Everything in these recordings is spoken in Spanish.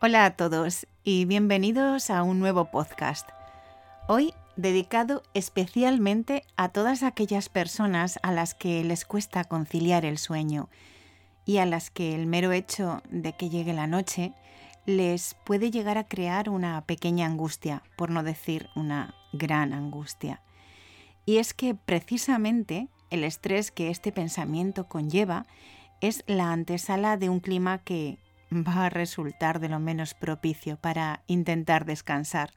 Hola a todos y bienvenidos a un nuevo podcast. Hoy dedicado especialmente a todas aquellas personas a las que les cuesta conciliar el sueño y a las que el mero hecho de que llegue la noche les puede llegar a crear una pequeña angustia, por no decir una gran angustia. Y es que precisamente el estrés que este pensamiento conlleva es la antesala de un clima que va a resultar de lo menos propicio para intentar descansar.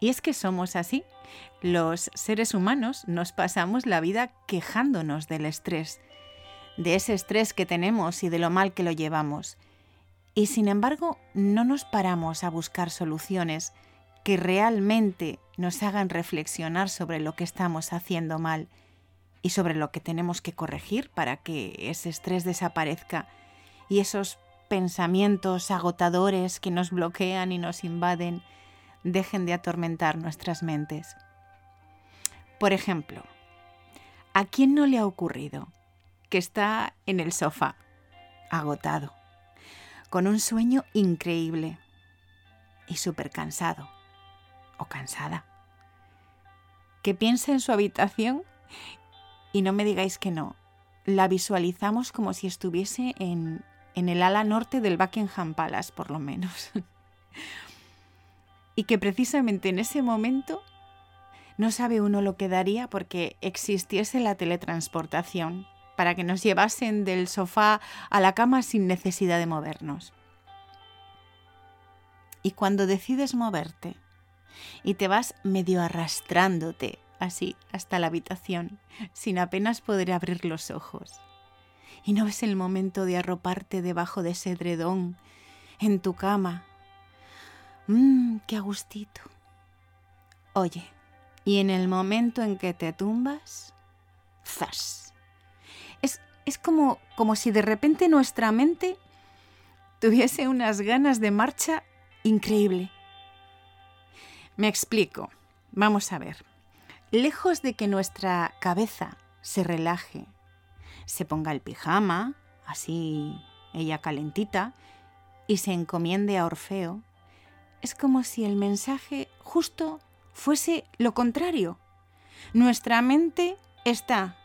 Y es que somos así. Los seres humanos nos pasamos la vida quejándonos del estrés, de ese estrés que tenemos y de lo mal que lo llevamos. Y sin embargo, no nos paramos a buscar soluciones que realmente nos hagan reflexionar sobre lo que estamos haciendo mal y sobre lo que tenemos que corregir para que ese estrés desaparezca y esos pensamientos agotadores que nos bloquean y nos invaden dejen de atormentar nuestras mentes. Por ejemplo, ¿a quién no le ha ocurrido que está en el sofá, agotado, con un sueño increíble y súper cansado o cansada? Que piensa en su habitación y no me digáis que no, la visualizamos como si estuviese en en el ala norte del Buckingham Palace, por lo menos. y que precisamente en ese momento no sabe uno lo que daría porque existiese la teletransportación, para que nos llevasen del sofá a la cama sin necesidad de movernos. Y cuando decides moverte y te vas medio arrastrándote así hasta la habitación, sin apenas poder abrir los ojos, y no ves el momento de arroparte debajo de ese edredón en tu cama. Mmm, qué agustito. Oye, y en el momento en que te tumbas, ¡zas! Es, es como, como si de repente nuestra mente tuviese unas ganas de marcha increíble. Me explico. Vamos a ver. Lejos de que nuestra cabeza se relaje se ponga el pijama, así ella calentita, y se encomiende a Orfeo, es como si el mensaje justo fuese lo contrario. Nuestra mente está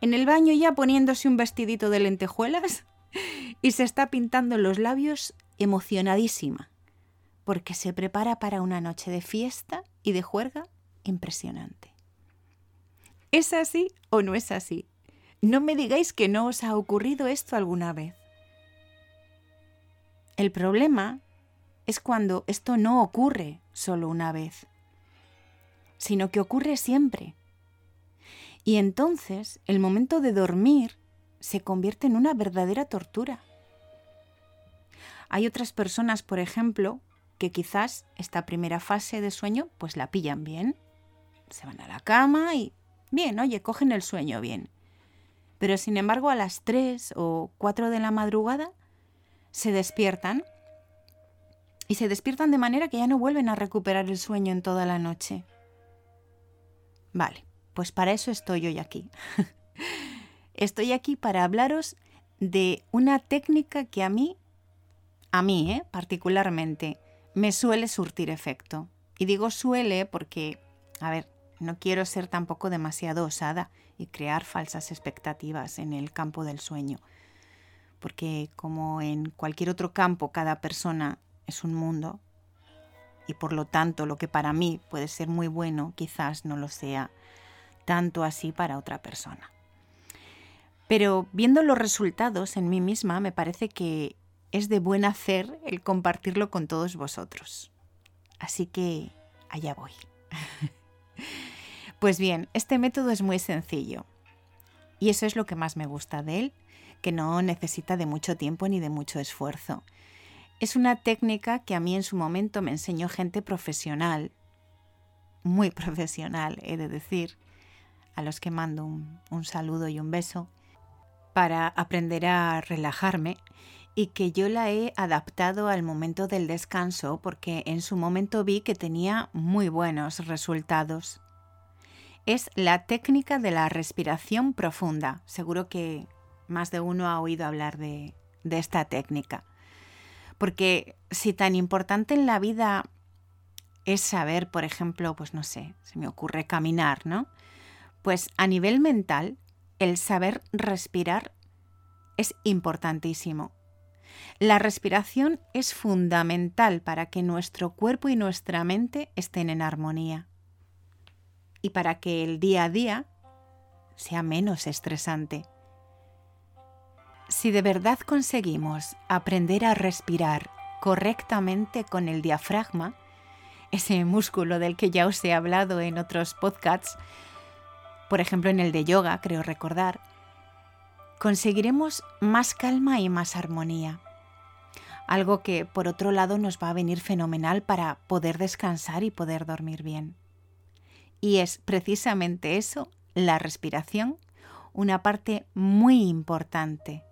en el baño ya poniéndose un vestidito de lentejuelas y se está pintando los labios emocionadísima, porque se prepara para una noche de fiesta y de juerga impresionante. ¿Es así o no es así? No me digáis que no os ha ocurrido esto alguna vez. El problema es cuando esto no ocurre solo una vez, sino que ocurre siempre. Y entonces el momento de dormir se convierte en una verdadera tortura. Hay otras personas, por ejemplo, que quizás esta primera fase de sueño pues la pillan bien. Se van a la cama y bien, oye, cogen el sueño bien. Pero sin embargo a las 3 o 4 de la madrugada se despiertan y se despiertan de manera que ya no vuelven a recuperar el sueño en toda la noche. Vale, pues para eso estoy hoy aquí. estoy aquí para hablaros de una técnica que a mí, a mí ¿eh? particularmente, me suele surtir efecto. Y digo suele porque, a ver, no quiero ser tampoco demasiado osada y crear falsas expectativas en el campo del sueño, porque como en cualquier otro campo cada persona es un mundo y por lo tanto lo que para mí puede ser muy bueno quizás no lo sea tanto así para otra persona. Pero viendo los resultados en mí misma me parece que es de buen hacer el compartirlo con todos vosotros. Así que allá voy. Pues bien, este método es muy sencillo y eso es lo que más me gusta de él, que no necesita de mucho tiempo ni de mucho esfuerzo. Es una técnica que a mí en su momento me enseñó gente profesional, muy profesional, he de decir, a los que mando un, un saludo y un beso, para aprender a relajarme y que yo la he adaptado al momento del descanso porque en su momento vi que tenía muy buenos resultados es la técnica de la respiración profunda. Seguro que más de uno ha oído hablar de, esta técnica. Porque si tan importante en la vida es saber, por ejemplo, pues no sé, se me ocurre caminar, ¿no? Pues a nivel mental, el saber respirar es importantísimo. La respiración es fundamental para que nuestro cuerpo y nuestra mente estén en armonía y para que el día a día sea menos estresante. Si de verdad conseguimos aprender a respirar correctamente con el diafragma, ese músculo del que ya os he hablado en otros podcasts, por ejemplo en el de yoga, creo recordar, conseguiremos más calma y más armonía. Algo que, por otro lado, nos va a venir fenomenal para poder descansar y poder dormir bien. Y es precisamente eso, la respiración, una parte muy importante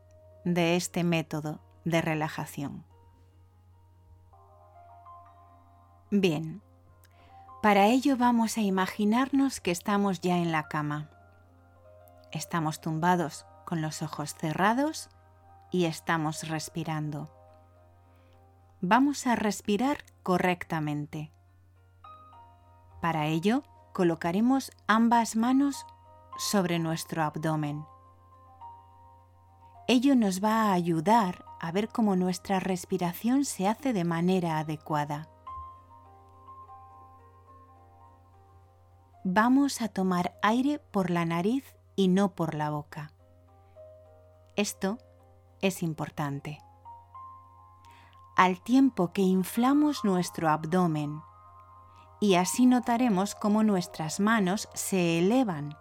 de este método de relajación. Bien, para ello vamos a imaginarnos que estamos ya en la cama. Estamos tumbados con los ojos cerrados y estamos respirando. Vamos a respirar correctamente. Para ello, colocaremos ambas manos sobre nuestro abdomen. Ello nos va a ayudar a ver cómo nuestra respiración se hace de manera adecuada. Vamos a tomar aire por la nariz y no por la boca. Esto es importante. Al tiempo que inflamos nuestro abdomen, y así notaremos cómo nuestras manos se elevan.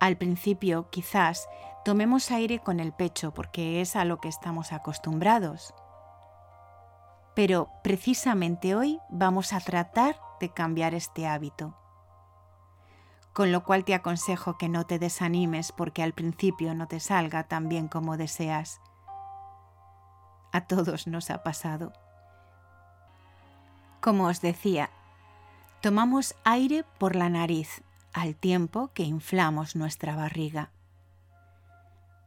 Al principio quizás tomemos aire con el pecho porque es a lo que estamos acostumbrados. Pero precisamente hoy vamos a tratar de cambiar este hábito con lo cual te aconsejo que no te desanimes porque al principio no te salga tan bien como deseas. A todos nos ha pasado. Como os decía, tomamos aire por la nariz al tiempo que inflamos nuestra barriga.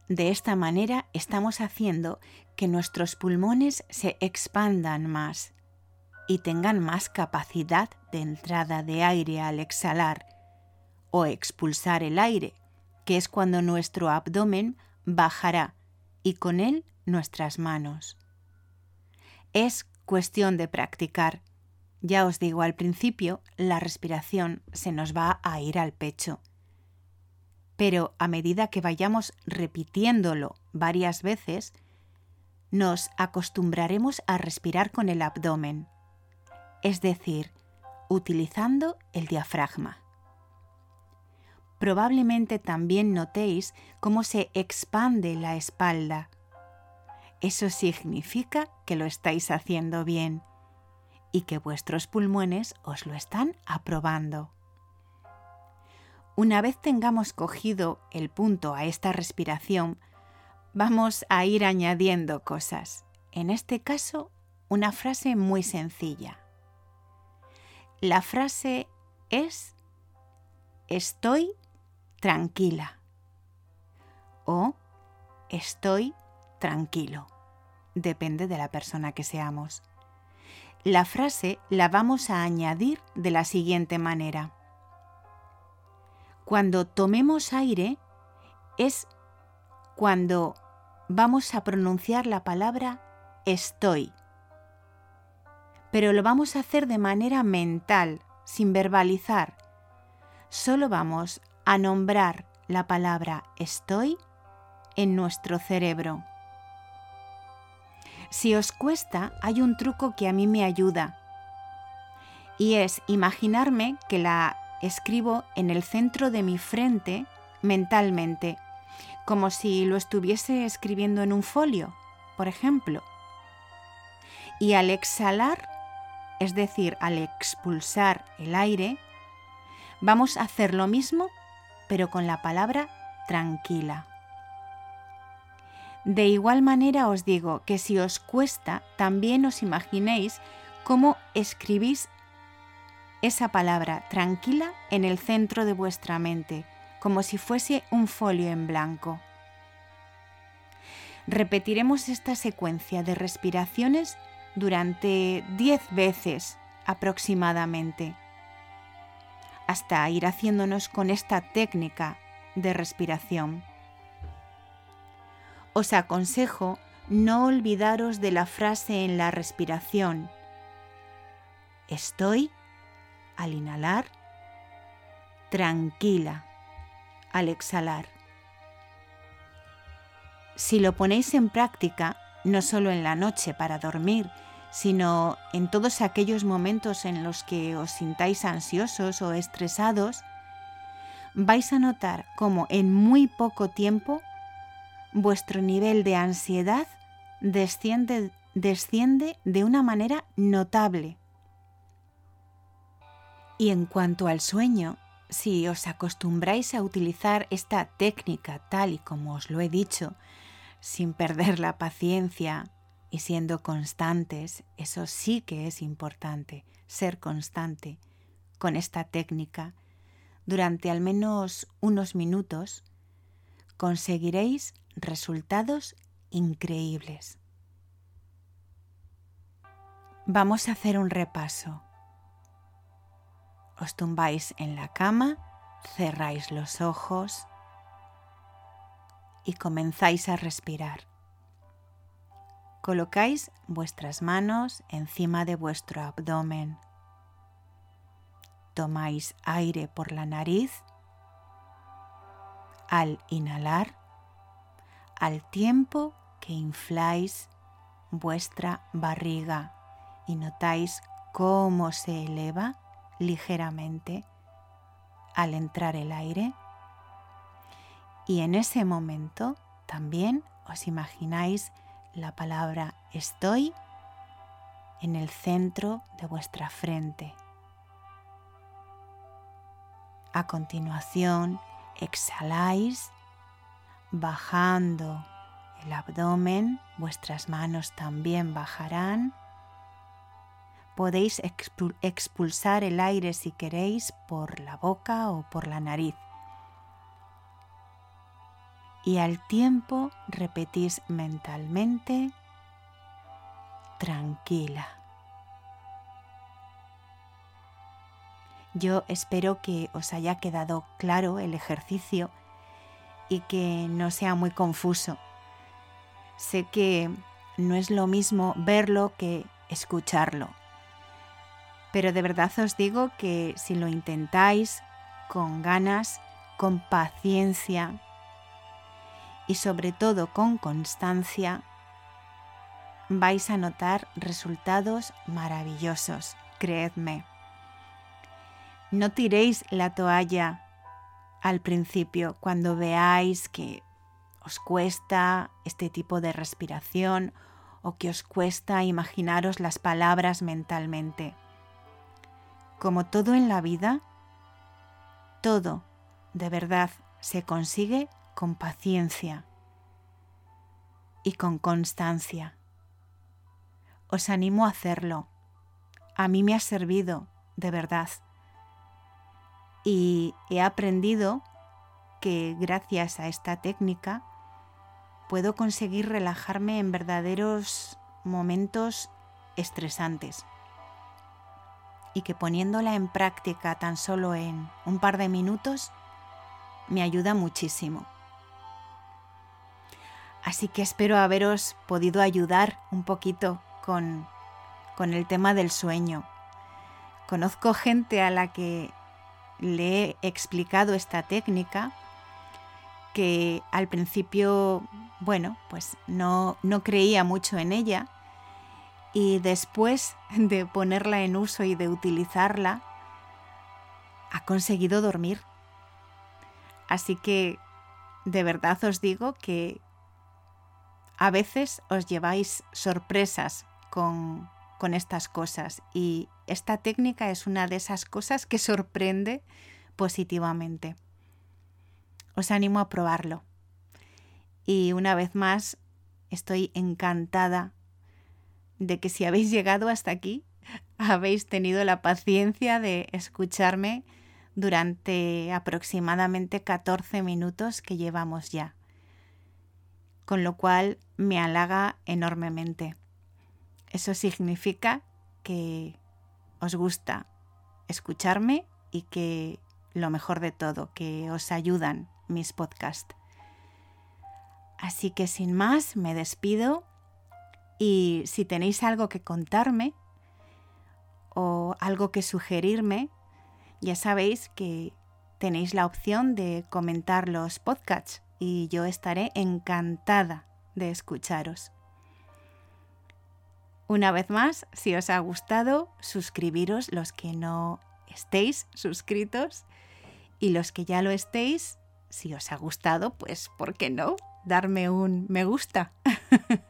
De esta manera estamos haciendo que nuestros pulmones se expandan más y tengan más capacidad de entrada de aire al exhalar o expulsar el aire, que es cuando nuestro abdomen bajará y con él nuestras manos. Es cuestión de practicar. Ya os digo, al principio la respiración se nos va a ir al pecho. Pero a medida que vayamos repitiéndolo varias veces, nos acostumbraremos a respirar con el abdomen, es decir, utilizando el diafragma probablemente también notéis cómo se expande la espalda. Eso significa que lo estáis haciendo bien y que vuestros pulmones os lo están aprobando. Una vez tengamos cogido el punto a esta respiración, vamos a ir añadiendo cosas. En este caso, una frase muy sencilla. La frase es estoy tranquila o estoy tranquilo. Depende de la persona que seamos. La frase la vamos a añadir de la siguiente manera. Cuando tomemos aire es cuando vamos a pronunciar la palabra estoy. Pero lo vamos a hacer de manera mental, sin verbalizar. Solo vamos a nombrar la palabra estoy en nuestro cerebro. Si os cuesta, hay un truco que a mí me ayuda y es imaginarme que la escribo en el centro de mi frente mentalmente, como si lo estuviese escribiendo en un folio, por ejemplo. Y al exhalar, es decir, al expulsar el aire, vamos a hacer lo mismo pero con la palabra tranquila. De igual manera os digo que si os cuesta, también os imaginéis cómo escribís esa palabra tranquila en el centro de vuestra mente, como si fuese un folio en blanco. Repetiremos esta secuencia de respiraciones durante 10 veces aproximadamente, hasta ir haciéndonos con esta técnica de respiración. Os aconsejo no olvidaros de la frase en la respiración. Estoy, al inhalar, tranquila, al exhalar. Si lo ponéis en práctica, no solo en la noche para dormir, sino en todos aquellos momentos en los que os sintáis ansiosos o estresados, vais a notar cómo en muy poco tiempo vuestro nivel de ansiedad desciende, desciende de una manera notable. Y en cuanto al sueño, si os acostumbráis a utilizar esta técnica tal y como os lo he dicho, sin perder la paciencia y siendo constantes, eso sí que es importante, ser constante con esta técnica, durante al menos unos minutos, conseguiréis resultados increíbles. Vamos a hacer un repaso. Os tumbáis en la cama, cerráis los ojos y comenzáis a respirar. Colocáis vuestras manos encima de vuestro abdomen. Tomáis aire por la nariz. Al inhalar, al tiempo que infláis vuestra barriga y notáis cómo se eleva ligeramente al entrar el aire. Y en ese momento también os imagináis la palabra estoy en el centro de vuestra frente. A continuación, exhaláis bajando el abdomen, vuestras manos también bajarán. Podéis expulsar el aire si queréis por la boca o por la nariz. Y al tiempo repetís mentalmente, tranquila. Yo espero que os haya quedado claro el ejercicio y que no sea muy confuso. Sé que no es lo mismo verlo que escucharlo, pero de verdad os digo que si lo intentáis con ganas, con paciencia y sobre todo con constancia, vais a notar resultados maravillosos, creedme. No tiréis la toalla al principio, cuando veáis que os cuesta este tipo de respiración o que os cuesta imaginaros las palabras mentalmente. Como todo en la vida, todo de verdad se consigue con paciencia y con constancia. Os animo a hacerlo. A mí me ha servido, de verdad y he aprendido que gracias a esta técnica puedo conseguir relajarme en verdaderos momentos estresantes y que poniéndola en práctica tan solo en un par de minutos me ayuda muchísimo. Así que espero haberos podido ayudar un poquito con, con el tema del sueño. Conozco gente a la que le he explicado esta técnica que al principio, bueno, pues no, no creía mucho en ella y después de ponerla en uso y de utilizarla, ha conseguido dormir. Así que de verdad os digo que a veces os lleváis sorpresas con, con estas cosas y esta técnica es una de esas cosas que sorprende positivamente. Os animo a probarlo. Y una vez más, estoy encantada de que si habéis llegado hasta aquí, habéis tenido la paciencia de escucharme durante aproximadamente 14 minutos que llevamos ya. con lo cual me halaga enormemente. Eso significa que os gusta escucharme y que lo mejor de todo, que os ayudan mis podcasts. Así que sin más, me despido y si tenéis algo que contarme o algo que sugerirme, ya sabéis que tenéis la opción de comentar los podcasts y yo estaré encantada de escucharos. Una vez más, si os ha gustado, suscribiros los que no estéis suscritos y los que ya lo estéis, si os ha gustado, pues ¿por qué no? Darme un me gusta.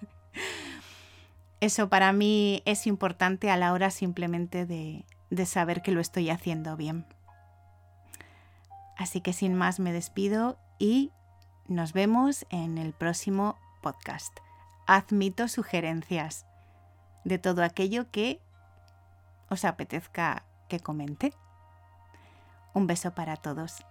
Eso para mí es importante a la hora simplemente de, de saber que lo estoy haciendo bien. Así que sin más me despido y nos vemos en el próximo podcast. Admito sugerencias de todo aquello que os apetezca que comente. Un beso para todos.